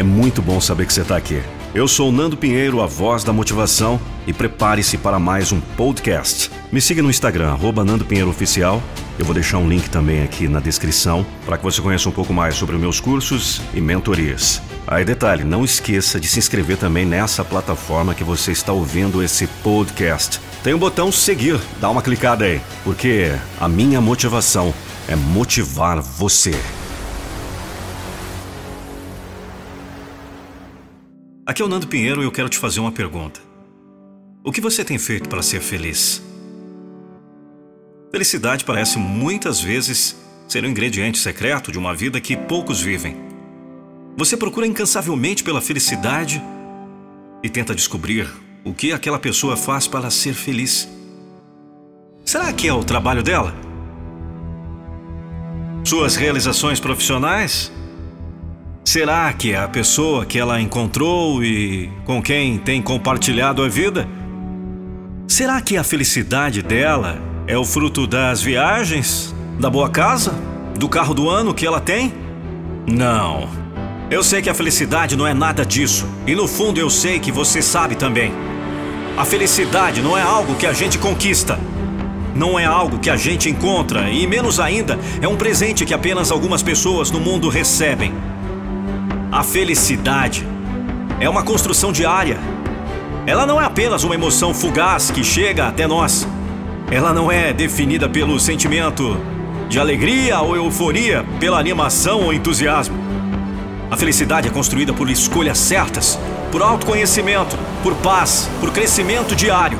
É muito bom saber que você está aqui. Eu sou Nando Pinheiro, a voz da motivação, e prepare-se para mais um podcast. Me siga no Instagram, arroba Nando Pinheiro Oficial. Eu vou deixar um link também aqui na descrição para que você conheça um pouco mais sobre meus cursos e mentorias. Aí detalhe, não esqueça de se inscrever também nessa plataforma que você está ouvindo esse podcast. Tem o um botão seguir, dá uma clicada aí, porque a minha motivação é motivar você. Aqui é o Nando Pinheiro e eu quero te fazer uma pergunta. O que você tem feito para ser feliz? Felicidade parece muitas vezes ser um ingrediente secreto de uma vida que poucos vivem. Você procura incansavelmente pela felicidade e tenta descobrir o que aquela pessoa faz para ser feliz. Será que é o trabalho dela? Suas realizações profissionais? Será que é a pessoa que ela encontrou e com quem tem compartilhado a vida? Será que a felicidade dela é o fruto das viagens, da boa casa, do carro do ano que ela tem? Não. Eu sei que a felicidade não é nada disso. E no fundo eu sei que você sabe também. A felicidade não é algo que a gente conquista. Não é algo que a gente encontra e, menos ainda, é um presente que apenas algumas pessoas no mundo recebem. A felicidade é uma construção diária. Ela não é apenas uma emoção fugaz que chega até nós. Ela não é definida pelo sentimento de alegria ou euforia, pela animação ou entusiasmo. A felicidade é construída por escolhas certas, por autoconhecimento, por paz, por crescimento diário.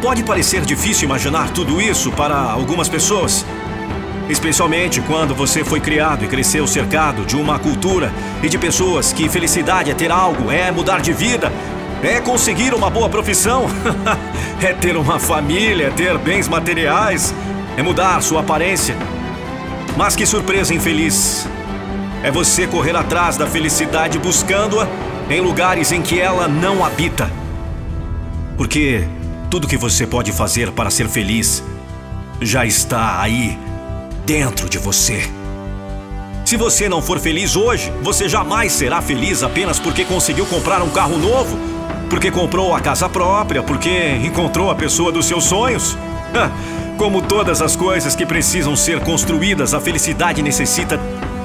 Pode parecer difícil imaginar tudo isso para algumas pessoas, Especialmente quando você foi criado e cresceu cercado de uma cultura e de pessoas que felicidade é ter algo, é mudar de vida, é conseguir uma boa profissão, é ter uma família, é ter bens materiais, é mudar sua aparência. Mas que surpresa infeliz! É você correr atrás da felicidade buscando-a em lugares em que ela não habita. Porque tudo que você pode fazer para ser feliz já está aí dentro de você. Se você não for feliz hoje, você jamais será feliz apenas porque conseguiu comprar um carro novo, porque comprou a casa própria, porque encontrou a pessoa dos seus sonhos. Como todas as coisas que precisam ser construídas, a felicidade necessita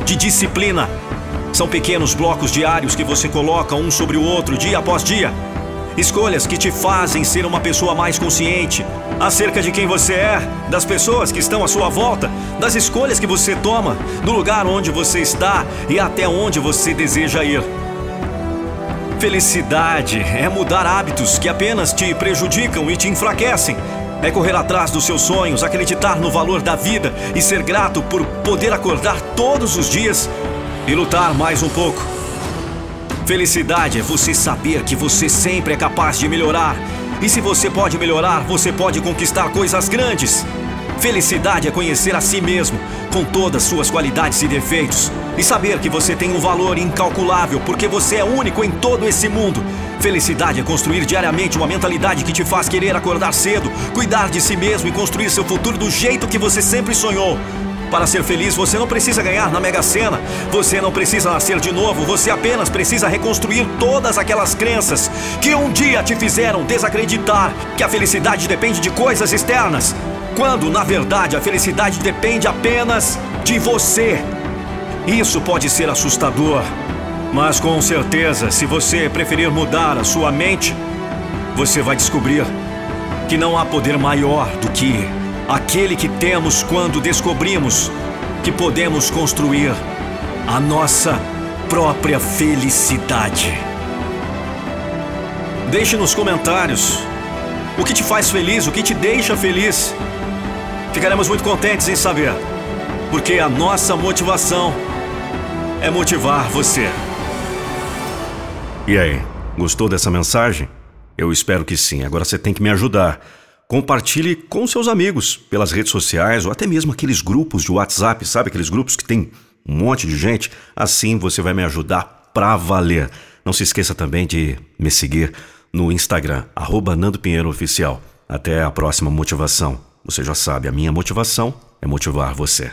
de disciplina. São pequenos blocos diários que você coloca um sobre o outro, dia após dia. Escolhas que te fazem ser uma pessoa mais consciente acerca de quem você é, das pessoas que estão à sua volta, das escolhas que você toma, do lugar onde você está e até onde você deseja ir. Felicidade é mudar hábitos que apenas te prejudicam e te enfraquecem. É correr atrás dos seus sonhos, acreditar no valor da vida e ser grato por poder acordar todos os dias e lutar mais um pouco. Felicidade é você saber que você sempre é capaz de melhorar. E se você pode melhorar, você pode conquistar coisas grandes. Felicidade é conhecer a si mesmo, com todas suas qualidades e defeitos, e saber que você tem um valor incalculável porque você é único em todo esse mundo. Felicidade é construir diariamente uma mentalidade que te faz querer acordar cedo, cuidar de si mesmo e construir seu futuro do jeito que você sempre sonhou. Para ser feliz, você não precisa ganhar na Mega Sena, você não precisa nascer de novo, você apenas precisa reconstruir todas aquelas crenças que um dia te fizeram desacreditar que a felicidade depende de coisas externas, quando na verdade a felicidade depende apenas de você. Isso pode ser assustador, mas com certeza, se você preferir mudar a sua mente, você vai descobrir que não há poder maior do que aquele que temos quando descobrimos que podemos construir a nossa própria felicidade. Deixe nos comentários o que te faz feliz, o que te deixa feliz. Ficaremos muito contentes em saber, porque a nossa motivação é motivar você. E aí, gostou dessa mensagem? Eu espero que sim. Agora você tem que me ajudar. Compartilhe com seus amigos pelas redes sociais ou até mesmo aqueles grupos de WhatsApp, sabe? Aqueles grupos que tem um monte de gente. Assim você vai me ajudar pra valer. Não se esqueça também de me seguir no Instagram, arroba Nando Pinheiro Oficial. Até a próxima motivação. Você já sabe, a minha motivação é motivar você.